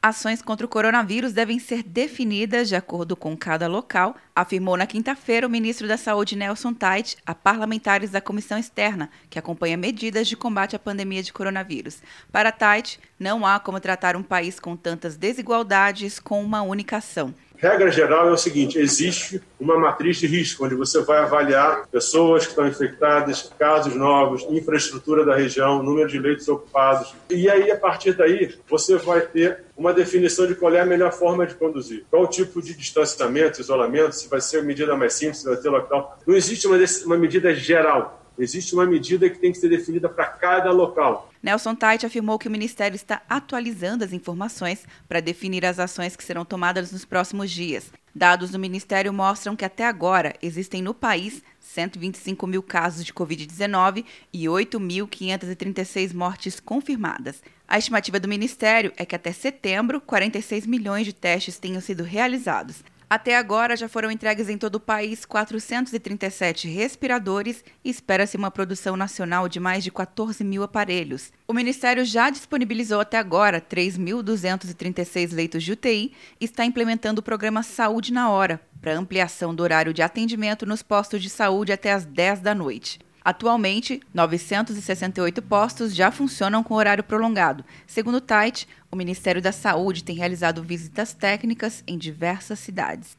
Ações contra o coronavírus devem ser definidas de acordo com cada local, afirmou na quinta-feira o ministro da Saúde Nelson Tait a parlamentares da comissão externa, que acompanha medidas de combate à pandemia de coronavírus. Para Tait, não há como tratar um país com tantas desigualdades com uma única ação. Regra geral é o seguinte: existe uma matriz de risco, onde você vai avaliar pessoas que estão infectadas, casos novos, infraestrutura da região, número de leitos ocupados. E aí, a partir daí, você vai ter uma definição de qual é a melhor forma de conduzir. Qual o tipo de distanciamento, isolamento, se vai ser a medida mais simples, vai ter local. Não existe uma, uma medida geral. Existe uma medida que tem que ser definida para cada local. Nelson Tait afirmou que o Ministério está atualizando as informações para definir as ações que serão tomadas nos próximos dias. Dados do Ministério mostram que até agora existem no país 125 mil casos de Covid-19 e 8.536 mortes confirmadas. A estimativa do Ministério é que até setembro, 46 milhões de testes tenham sido realizados. Até agora já foram entregues em todo o país 437 respiradores e espera-se uma produção nacional de mais de 14 mil aparelhos. O Ministério já disponibilizou até agora 3.236 leitos de UTI e está implementando o programa Saúde na Hora, para ampliação do horário de atendimento nos postos de saúde até às 10 da noite. Atualmente, 968 postos já funcionam com horário prolongado. Segundo o TAIT, o Ministério da Saúde tem realizado visitas técnicas em diversas cidades.